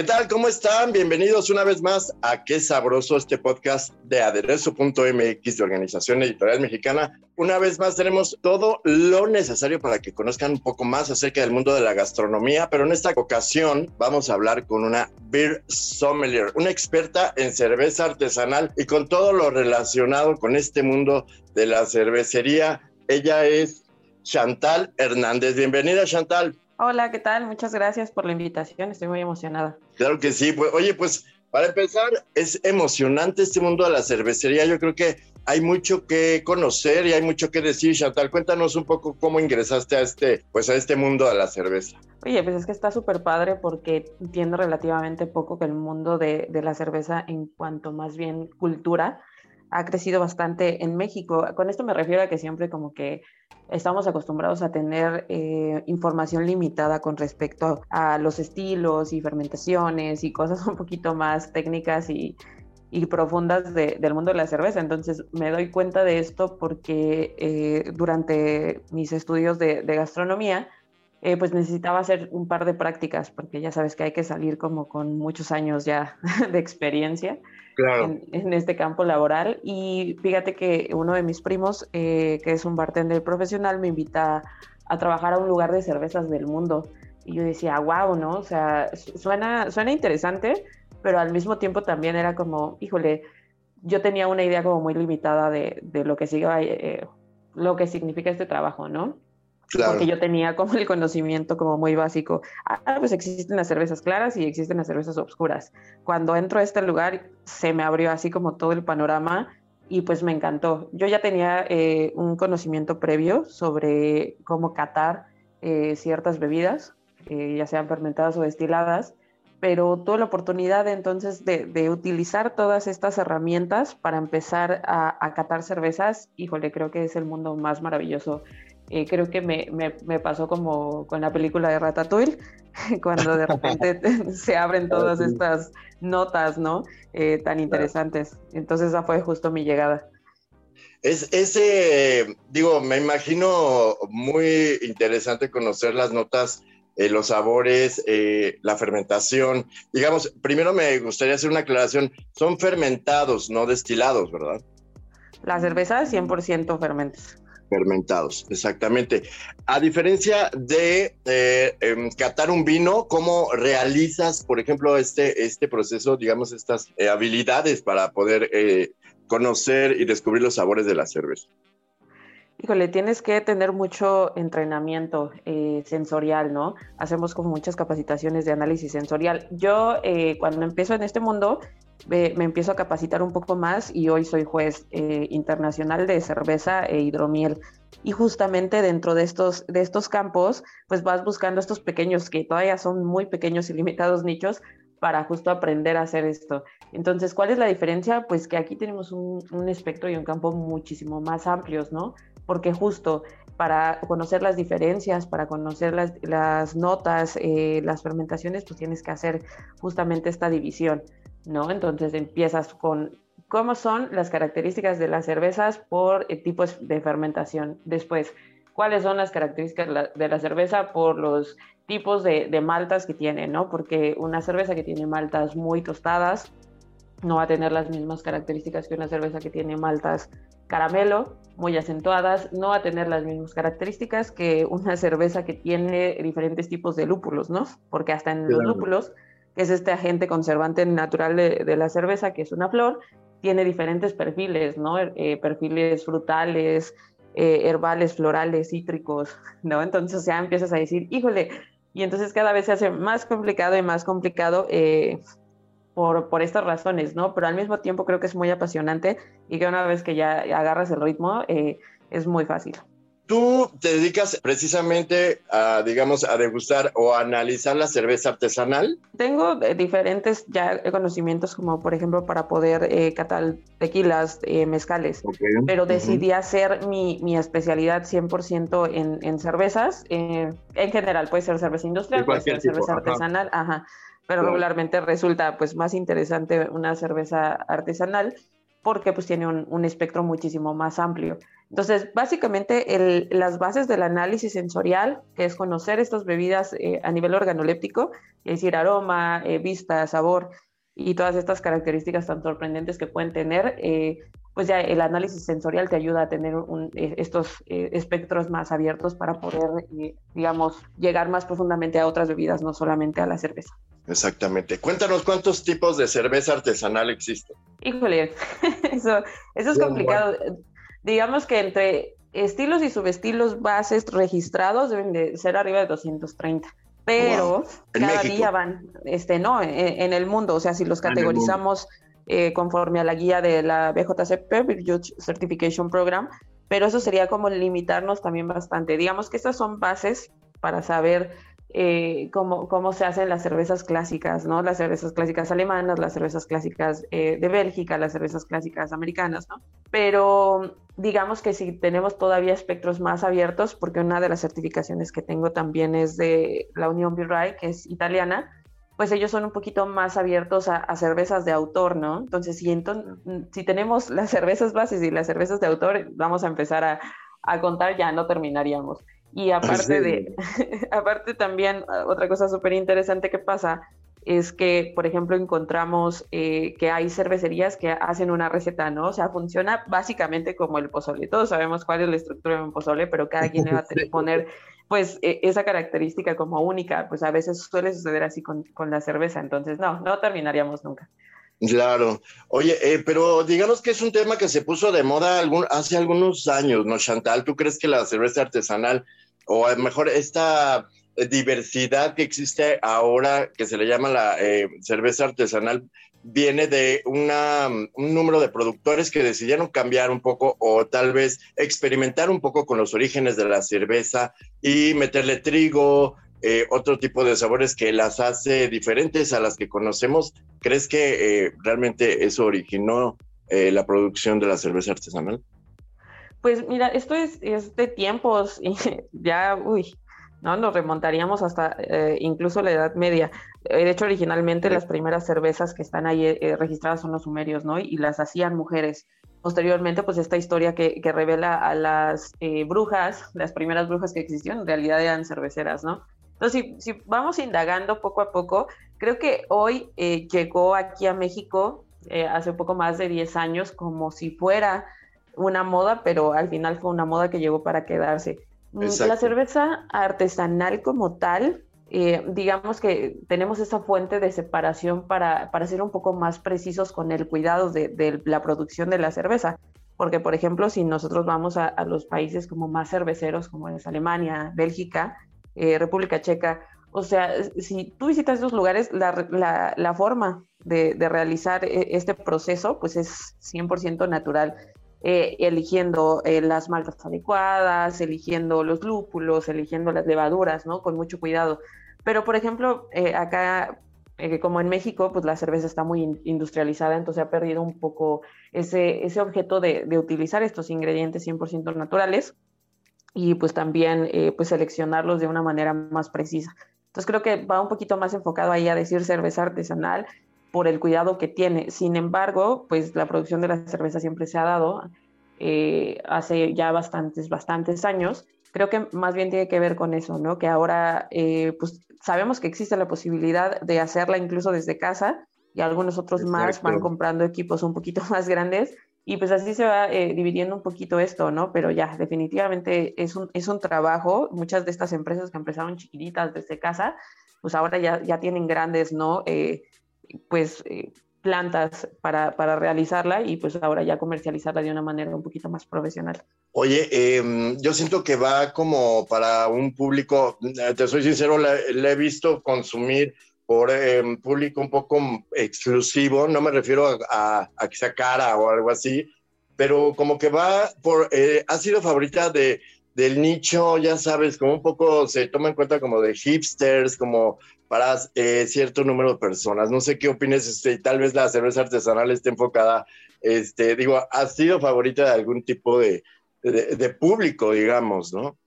¿Qué tal? ¿Cómo están? Bienvenidos una vez más a Qué Sabroso, este podcast de aderezo.mx de Organización Editorial Mexicana. Una vez más tenemos todo lo necesario para que conozcan un poco más acerca del mundo de la gastronomía, pero en esta ocasión vamos a hablar con una beer sommelier, una experta en cerveza artesanal y con todo lo relacionado con este mundo de la cervecería. Ella es Chantal Hernández. Bienvenida, Chantal. Hola, ¿qué tal? Muchas gracias por la invitación. Estoy muy emocionada. Claro que sí. Pues, oye, pues para empezar, es emocionante este mundo de la cervecería. Yo creo que hay mucho que conocer y hay mucho que decir. Chantal, cuéntanos un poco cómo ingresaste a este, pues a este mundo de la cerveza. Oye, pues es que está súper padre porque entiendo relativamente poco que el mundo de, de la cerveza en cuanto más bien cultura ha crecido bastante en México. Con esto me refiero a que siempre como que estamos acostumbrados a tener eh, información limitada con respecto a los estilos y fermentaciones y cosas un poquito más técnicas y, profundas del mundo de la cerveza. Entonces me doy cuenta de esto porque eh, durante mis estudios de, gastronomía, eh, pues necesitaba hacer un par de prácticas porque ya sabes que hay que salir como con muchos años ya de experiencia en, este campo laboral. Y fíjate que uno de mis primos, eh, que es un bartender profesional, me invita a trabajar a un lugar de cervezas del mundo. Y yo decía, wow, ¿no? O sea, suena, suena interesante, pero al mismo tiempo también era como, híjole, yo tenía una idea como muy limitada de, de lo que sigue, eh, lo que significa este trabajo, ¿no? Porque yo tenía como el conocimiento como muy básico. Ah, pues existen las cervezas claras y existen las cervezas oscuras. Cuando entro a este lugar se me abrió así como todo el panorama y pues me encantó. Yo ya tenía eh, un conocimiento previo sobre cómo catar eh, ciertas bebidas, eh, ya sean fermentadas o destiladas, pero tuve la oportunidad entonces de, utilizar todas estas herramientas para empezar a, a catar cervezas. Híjole, creo que es el mundo más maravilloso eh, creo que me, me, pasó como con la película de Ratatouille, cuando de repente se abren todas estas notas, ¿no? Eh, tan interesantes. Entonces esa fue justo mi llegada. Es ese, digo, me imagino muy interesante conocer las notas, eh, los sabores, la fermentación. Digamos, primero me gustaría hacer una aclaración, son fermentados, no destilados, ¿verdad? La cerveza es 100% fermentos. Fermentados, exactamente. A diferencia de eh, em, catar un vino, ¿cómo realizas, por ejemplo, este, este proceso, digamos, estas eh, habilidades para poder eh, conocer y descubrir los sabores de la cerveza? Híjole, tienes que tener mucho entrenamiento sensorial, ¿no? Hacemos como muchas capacitaciones de análisis sensorial. Yo cuando empiezo en este mundo me, empiezo a capacitar un poco más y hoy soy juez eh, internacional de cerveza e hidromiel. Y justamente dentro de estos, de estos campos, pues vas buscando estos pequeños, que todavía son muy pequeños y limitados nichos, para justo aprender a hacer esto. Entonces, ¿cuál es la diferencia? Pues que aquí tenemos un, espectro y un campo muchísimo más amplios, ¿no? Porque justo para conocer las diferencias, para conocer las, notas, eh, las fermentaciones, pues tienes que hacer justamente esta división. ¿No? Entonces empiezas con cómo son las características de las cervezas por eh, tipos de fermentación. Después, cuáles son las características de la cerveza por los tipos de, maltas que tiene, ¿no? Porque una cerveza que tiene maltas muy tostadas no va a tener las mismas características que una cerveza que tiene maltas caramelo, muy acentuadas, no va a tener las mismas características que una cerveza que tiene diferentes tipos de lúpulos, ¿no? Porque hasta en los lúpulos que es este agente conservante natural de, la cerveza, que es una flor, tiene diferentes perfiles, ¿no? Eh, perfiles frutales, eh, herbales, florales, cítricos, ¿no? Entonces ya empiezas a decir, híjole, y entonces cada vez se hace más complicado y más complicado eh, por, por, estas razones, ¿no? Pero al mismo tiempo creo que es muy apasionante y que una vez que ya agarras el ritmo, es muy fácil. Tú te dedicas precisamente a, digamos, a degustar o a analizar la cerveza artesanal. Tengo eh, diferentes ya conocimientos, como por ejemplo para poder eh, catar tequilas, eh, mezcales, pero decidí hacer mi, mi, especialidad 100% en, en cervezas. en general, puede ser cerveza industrial, puede ser cerveza artesanal, ajá. Pero regularmente resulta pues más interesante una cerveza artesanal porque pues tiene un, un espectro muchísimo más amplio. Entonces, básicamente el, las bases del análisis sensorial, que es conocer estas bebidas eh, a nivel organoléptico, es decir, aroma, eh, vista, sabor y todas estas características tan sorprendentes que pueden tener, eh, pues ya el análisis sensorial te ayuda a tener un, estos espectros más abiertos para poder, digamos, llegar más profundamente a otras bebidas, no solamente a la cerveza. Exactamente. Cuéntanos cuántos tipos de cerveza artesanal existen. Híjole, eso, eso es complicado digamos que entre estilos y subestilos bases registrados deben de ser arriba de 230 pero cada día van, este, no, en, el mundo, o sea, si los categorizamos eh, conforme a la guía de la BJCP, Virtue Certification Program, pero eso sería como limitarnos también bastante. Digamos que estas son bases para saber eh, cómo, cómo, se hacen las cervezas clásicas, ¿no? Las cervezas clásicas alemanas, las cervezas clásicas eh, de Bélgica, las cervezas clásicas americanas, ¿no? Pero digamos que si tenemos todavía espectros más abiertos, porque una de las certificaciones que tengo también es de la Unión Birray, que es italiana, pues ellos son un poquito más abiertos a, cervezas de autor, ¿no? Entonces, si, entonces, si tenemos las cervezas bases y las cervezas de autor, vamos a empezar a, a contar, ya no terminaríamos. Y aparte de, aparte también, otra cosa súper interesante que pasa es que, por ejemplo, encontramos eh, que hay cervecerías que hacen una receta, ¿no? O sea, funciona básicamente como el pozole. Todos sabemos cuál es la estructura de un pozole, pero cada quien le va a poner, pues, e, esa característica como única. Pues a veces suele suceder así con, con la cerveza. Entonces, no, no terminaríamos nunca. Claro. Oye, eh, pero digamos que es un tema que se puso de moda hace algunos años, ¿no, Chantal? ¿Tú crees que la cerveza artesanal, o a lo mejor esta diversidad que existe ahora, que se le llama la eh, cerveza artesanal, viene de una, un número de productores que decidieron cambiar un poco o tal vez experimentar un poco con los orígenes de la cerveza y meterle trigo, eh, otro tipo de sabores que las hace diferentes a las que conocemos. ¿Crees que eh, realmente eso originó la producción de la cerveza artesanal? Pues mira, esto es, es de tiempos y ya, uy, ¿no? Nos remontaríamos hasta eh, incluso la Edad Media. Eh, de hecho, originalmente las primeras cervezas que están ahí eh, registradas son los sumerios, ¿no? Y las hacían mujeres. Posteriormente, pues esta historia que, que revela a las brujas, las primeras brujas que existieron, en realidad eran cerveceras, ¿no? Entonces, si, si vamos indagando poco a poco, creo que hoy llegó aquí a México hace un poco más de 10 años como si fuera una moda, pero al final fue una moda que llegó para quedarse Mm, la cerveza artesanal como tal, eh, digamos que tenemos esa fuente de separación para, para, ser un poco más precisos con el cuidado de, la producción de la cerveza. Porque, por ejemplo, si nosotros vamos a, los países como más cerveceros, como es Alemania, Bélgica, eh, República Checa, o sea, si tú visitas esos lugares, la, la forma de, de, realizar eh, este proceso, pues es 100% natural. Eh, eligiendo eh, las maltas adecuadas, eligiendo los lúpulos, eligiendo las levaduras, ¿no? Con mucho cuidado. Pero, por ejemplo, eh, acá, como en México, pues la cerveza está muy industrializada, entonces ha perdido un poco ese, ese objeto de, de utilizar estos ingredientes 100% naturales y pues también pues seleccionarlos de una manera más precisa. Entonces creo que va un poquito más enfocado ahí a decir cerveza artesanal por el cuidado que tiene. Sin embargo, pues la producción de la cerveza siempre se ha dado eh, hace ya bastantes, bastantes años. Creo que más bien tiene que ver con eso, ¿no? Que ahora, eh, pues sabemos que existe la posibilidad de hacerla incluso desde casa y algunos otros más van comprando equipos un poquito más grandes y pues así se va eh, dividiendo un poquito esto, ¿no? Pero ya, definitivamente es un, es un trabajo. Muchas de estas empresas que empezaron chiquititas desde casa, pues ahora ya, ya tienen grandes, ¿no? pues eh, plantas para, para, realizarla y pues ahora ya comercializarla de una manera un poquito más profesional. Oye, em, yo siento que va como para un público, eh, te soy sincero, le, he visto consumir por em, público un poco exclusivo, no me refiero a, que sea cara o algo así, pero como que va por, eh, ha sido favorita de, del nicho, ya sabes, como un poco se toma en cuenta como de hipsters, como para eh, cierto número de personas. No sé qué opinas, este, tal vez la cerveza artesanal esté enfocada, este, digo, ha sido favorita de algún tipo de, de, público, digamos, ¿no?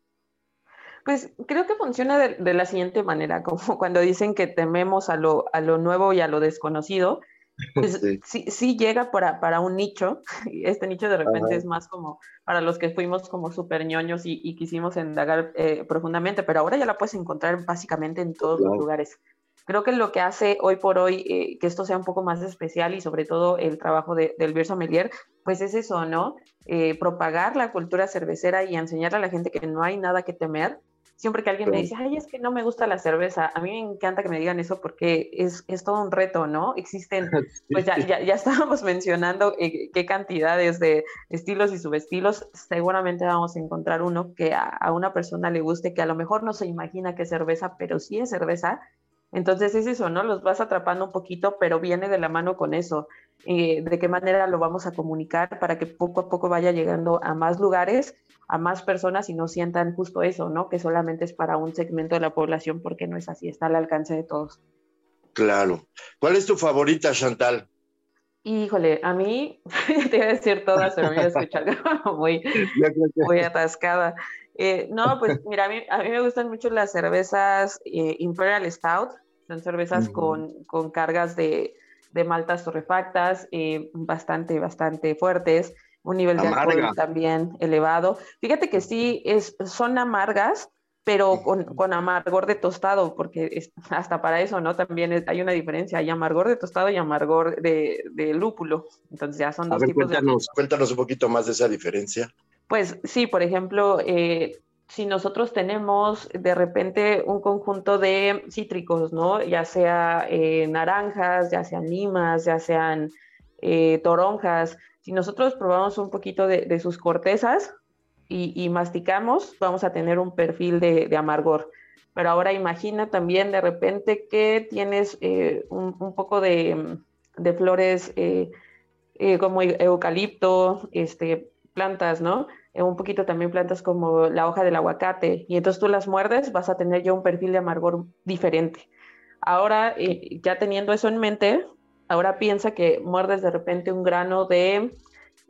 Pues creo que funciona de, la siguiente manera, como cuando dicen que tememos a lo, a lo nuevo y a lo desconocido, pues sí. sí, llega para, para, un nicho, este nicho de repente es más como para los que fuimos como súper ñoños y, quisimos indagar eh, profundamente, pero ahora ya la puedes encontrar básicamente en todos los lugares. Creo que lo que hace hoy por hoy eh, que esto sea un poco más especial y sobre todo el trabajo de, del Beer Sommelier, pues es eso, ¿no? Eh, propagar la cultura cervecera y enseñar a la gente que no hay nada que temer, siempre que alguien me dice, ay, es que no me gusta la cerveza, a mí me encanta que me digan eso porque es, es todo un reto, ¿no? Existen, pues ya, ya, ya estábamos mencionando eh, qué cantidades de estilos y subestilos, seguramente vamos a encontrar uno que a, a, una persona le guste, que a lo mejor no se imagina que es cerveza, pero sí es cerveza. Entonces es eso, ¿no? Los vas atrapando un poquito, pero viene de la mano con eso. Eh, de qué manera lo vamos a comunicar para que poco a poco vaya llegando a más lugares a más personas y no sientan justo eso, ¿no? Que solamente es para un segmento de la población porque no es así, está al alcance de todos. Claro. ¿Cuál es tu favorita, Chantal? Híjole, a mí, te iba a decir todas, pero me voy a escuchar muy, muy atascada. Eh, no, pues mira, a mí, a mí, me gustan mucho las cervezas eh, Imperial Stout, son cervezas con, con, cargas de, de maltas torrefactas, eh, bastante, bastante fuertes un nivel de alcohol también elevado. Fíjate que sí, es, son amargas, pero con, amargor de tostado, porque hasta para eso, ¿no? También hay una diferencia, hay amargor de tostado y amargor de, lúpulo. Entonces ya son dos ver, cuéntanos, cuéntanos un poquito más de esa diferencia. Pues sí, por ejemplo, eh, si nosotros tenemos de repente un conjunto de cítricos, ¿no? Ya sea eh, naranjas, ya sean limas, ya sean eh, toronjas, si nosotros probamos un poquito de, sus cortezas y, masticamos, vamos a tener un perfil de, amargor. Pero ahora imagina también de repente que tienes eh, un, poco de, flores eh, eh, como eucalipto, este, plantas, ¿no? Un poquito también plantas como la hoja del aguacate, y entonces tú las muerdes, vas a tener ya un perfil de amargor diferente. Ahora, ya teniendo eso en mente, Ahora piensa que muerdes de repente un grano de,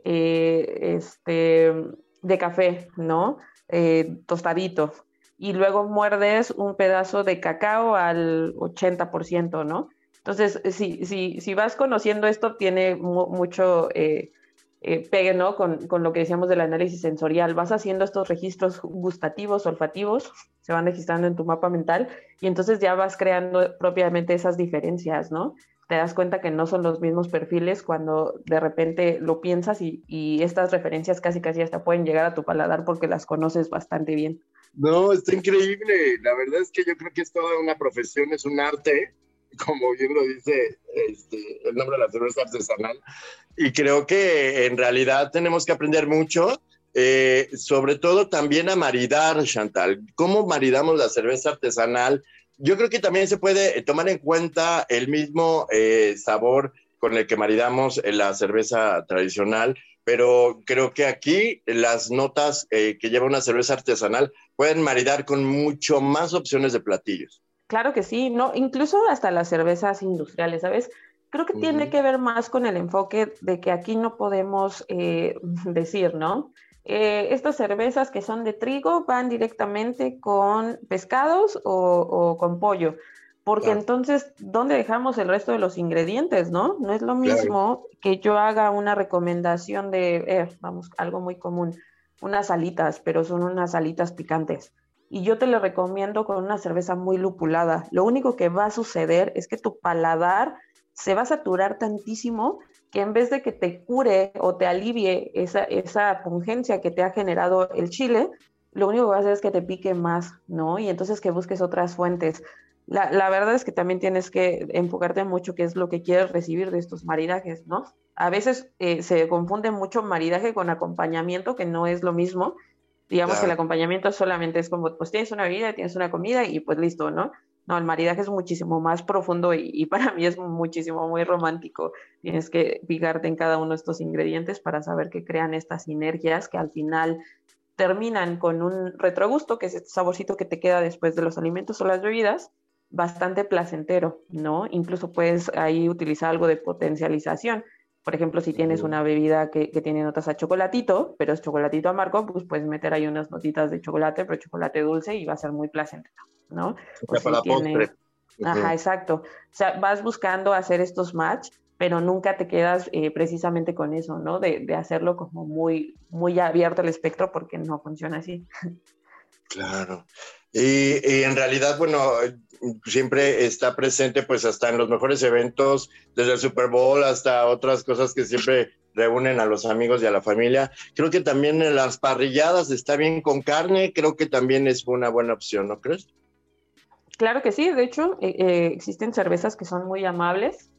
eh, este, de café, ¿no? Eh, tostadito. Y luego muerdes un pedazo de cacao al 80%, ¿no? Entonces, si, si, si vas conociendo esto, tiene mucho eh, pegue, ¿no? Con, con, lo que decíamos del análisis sensorial. Vas haciendo estos registros gustativos, olfativos, se van registrando en tu mapa mental y entonces ya vas creando propiamente esas diferencias, ¿no? te das cuenta que no son los mismos perfiles cuando de repente lo piensas y, estas referencias casi casi hasta pueden llegar a tu paladar porque las conoces bastante bien. No, está increíble. La verdad es que yo creo que es toda una profesión, es un arte, como bien lo dice este, el nombre de la cerveza artesanal. Y creo que en realidad tenemos que aprender mucho, eh, sobre todo también a maridar, Chantal. ¿Cómo maridamos la cerveza artesanal? yo creo que también se puede tomar en cuenta el mismo eh, sabor con el que maridamos la cerveza tradicional, pero creo que aquí las notas eh, que lleva una cerveza artesanal pueden maridar con mucho más opciones de platillos. Claro que sí, no, incluso hasta las cervezas industriales, ¿sabes? Creo que tiene que ver más con el enfoque de que aquí no podemos eh, decir, ¿no? Eh, estas cervezas que son de trigo van directamente con pescados o, con pollo, porque entonces, ¿dónde dejamos el resto de los ingredientes, no? No es lo mismo que yo haga una recomendación de, eh, vamos, algo muy común, unas alitas, pero son unas alitas picantes. Y yo te lo recomiendo con una cerveza muy lupulada. Lo único que va a suceder es que tu paladar se va a saturar tantísimo que en vez de que te cure o te alivie esa, esa pungencia que te ha generado el chile, lo único que va a hacer es que te pique más, ¿no? Y entonces que busques otras fuentes. la, la, verdad es que también tienes que enfocarte mucho qué es lo que quieres recibir de estos maridajes, ¿no? A veces eh, se confunde mucho maridaje con acompañamiento, que no es lo mismo. Digamos que el acompañamiento solamente es como, pues tienes una bebida, tienes una comida y pues listo, ¿no? No, el maridaje es muchísimo más profundo y, y, para mí es muchísimo, muy romántico. Tienes que fijarte en cada uno de estos ingredientes para saber que crean estas sinergias que al final terminan con un retrogusto, que es este saborcito que te queda después de los alimentos o las bebidas, bastante placentero, ¿no? Incluso puedes ahí utilizar algo de potencialización. Por ejemplo, si tienes una bebida que, que, tiene notas a chocolatito, pero es chocolatito amargo, pues puedes meter ahí unas notitas de chocolate, pero chocolate dulce y va a ser muy placentero, ¿no? O si. Ajá, exacto. O sea, vas buscando hacer estos match, pero nunca te quedas eh, precisamente con eso, ¿no? De, de, hacerlo como muy, muy abierto el espectro porque no funciona así. Claro. Y, y, en realidad, bueno, siempre está presente pues hasta en los mejores eventos, desde el Super Bowl hasta otras cosas que siempre reúnen a los amigos y a la familia. Creo que también en las parrilladas está bien con carne, creo que también es una buena opción, ¿no crees? Claro que sí, de hecho eh, eh, existen cervezas que son muy amables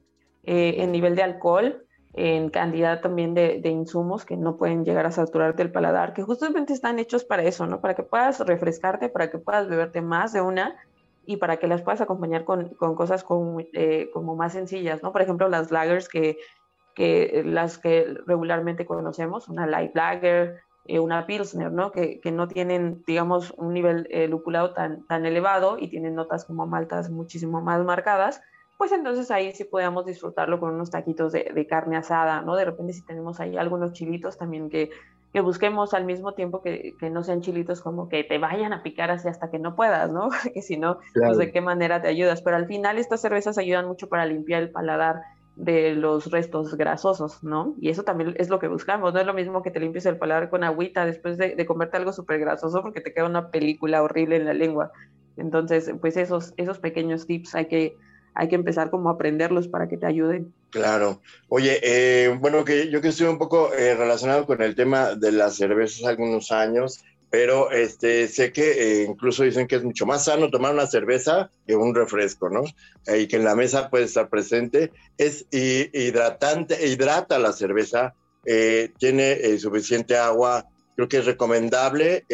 eh, en nivel de alcohol, en cantidad también de, de, insumos que no pueden llegar a saturarte el paladar, que justamente están hechos para eso, ¿no? Para que puedas refrescarte, para que puedas beberte más de una y para que las puedas acompañar con, con cosas como, eh, como, más sencillas, ¿no? Por ejemplo, las lagers que, que las que regularmente conocemos, una light lager, eh, una pilsner, ¿no? Que, que, no tienen, digamos, un nivel eh, lupulado tan, tan elevado y tienen notas como maltas muchísimo más marcadas, pues entonces ahí sí podemos disfrutarlo con unos taquitos de, de, carne asada, ¿no? De repente si tenemos ahí algunos chilitos también que, que busquemos al mismo tiempo que, que, no sean chilitos como que te vayan a picar así hasta que no puedas, ¿no? Porque si no, claro. pues de qué manera te ayudas. Pero al final estas cervezas ayudan mucho para limpiar el paladar de los restos grasosos, ¿no? Y eso también es lo que buscamos, no es lo mismo que te limpies el paladar con agüita después de, de comerte algo súper grasoso porque te queda una película horrible en la lengua. Entonces, pues esos, esos pequeños tips hay que hay que empezar como a aprenderlos para que te ayuden. Claro. Oye, eh, bueno, que yo que estoy un poco eh, relacionado con el tema de las cervezas algunos años, pero este, sé que eh, incluso dicen que es mucho más sano tomar una cerveza que un refresco, ¿no? y que en la mesa puede estar presente. Es hidratante, hidrata la cerveza, tiene suficiente agua, creo que es recomendable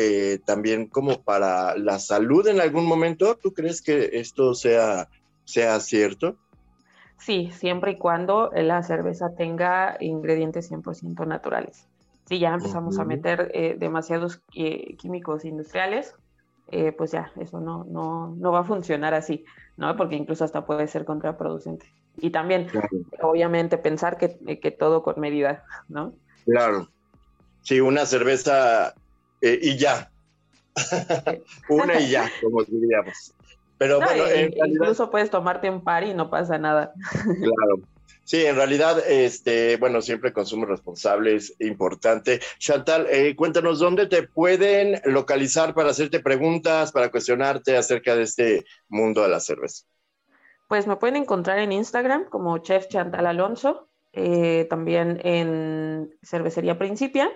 también como para la salud en algún momento. ¿Tú crees que esto sea sea cierto? Sí, siempre y cuando la cerveza tenga ingredientes 100% naturales. Si ya empezamos uh -huh. a meter eh, demasiados eh, químicos industriales, eh, pues ya, eso no, no, no, va a funcionar así, ¿no? Porque incluso hasta puede ser contraproducente. Y también, claro. obviamente, pensar que, que, todo con medida, ¿no? Claro. Sí, una cerveza y ya. una y ya, como diríamos. Pero no, bueno, en realidad... incluso puedes tomarte un par y no pasa nada. Claro. Sí, en realidad, este, bueno, siempre consumo responsable es importante. Chantal, eh, cuéntanos dónde te pueden localizar para hacerte preguntas, para cuestionarte acerca de este mundo de la cerveza. Pues me pueden encontrar en Instagram como Chef Chantal Alonso, eh, también en Cervecería Principia,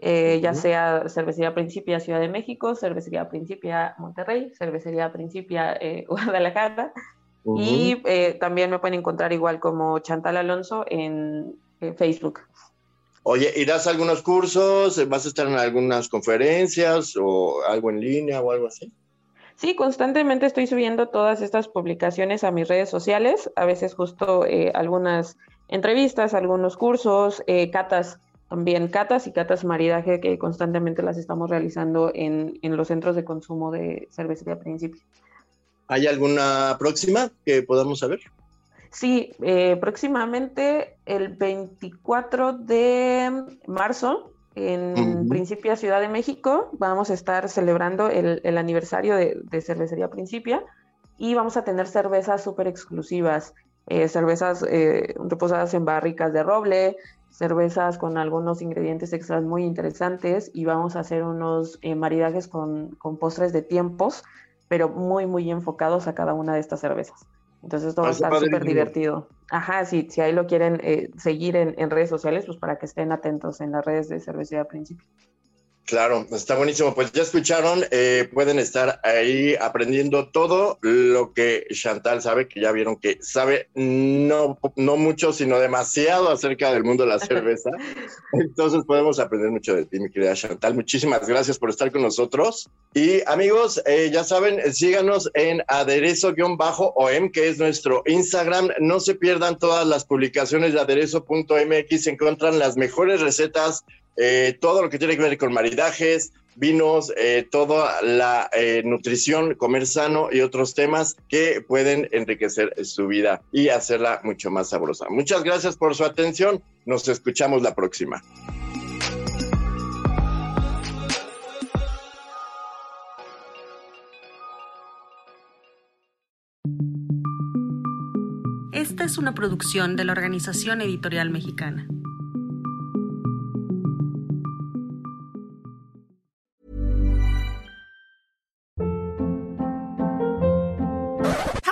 eh, uh -huh. ya sea Cervecería Principia Ciudad de México, Cervecería Principia Monterrey, Cervecería Principia eh, Guadalajara. Uh -huh. Y eh, también me pueden encontrar igual como Chantal Alonso en, en, Facebook. Oye, ¿irás a algunos cursos? ¿Vas a estar en algunas conferencias o algo en línea o algo así? Sí, constantemente estoy subiendo todas estas publicaciones a mis redes sociales, a veces justo eh, algunas entrevistas, algunos cursos, eh, catas también catas y catas maridaje que constantemente las estamos realizando en, en los centros de consumo de cervecería Principio. ¿Hay alguna próxima que podamos saber? Sí, eh, próximamente el 24 de marzo en uh -huh. Principia Ciudad de México vamos a estar celebrando el, el aniversario de, de, Cervecería Principia y vamos a tener cervezas súper exclusivas, eh, cervezas eh, reposadas en barricas de roble, cervezas con algunos ingredientes extras muy interesantes y vamos a hacer unos eh, maridajes con, con, postres de tiempos, pero muy, muy enfocados a cada una de estas cervezas. Entonces esto va a estar súper divertido. Ajá, sí, si ahí lo quieren eh, seguir en, en, redes sociales, pues para que estén atentos en las redes de Cervecería Principio. Claro, está buenísimo. Pues ya escucharon, eh, pueden estar ahí aprendiendo todo lo que Chantal sabe, que ya vieron que sabe no, no mucho, sino demasiado acerca del mundo de la cerveza. Entonces podemos aprender mucho de ti, mi querida Chantal. Muchísimas gracias por estar con nosotros. Y amigos, eh, ya saben, síganos en aderezo-om, que es nuestro Instagram. No se pierdan todas las publicaciones de aderezo.mx, se encuentran las mejores recetas eh, todo lo que tiene que ver con maridajes, vinos, eh, toda la eh, nutrición, comer sano y otros temas que pueden enriquecer su vida y hacerla mucho más sabrosa. Muchas gracias por su atención. Nos escuchamos la próxima. Esta es una producción de la Organización Editorial Mexicana.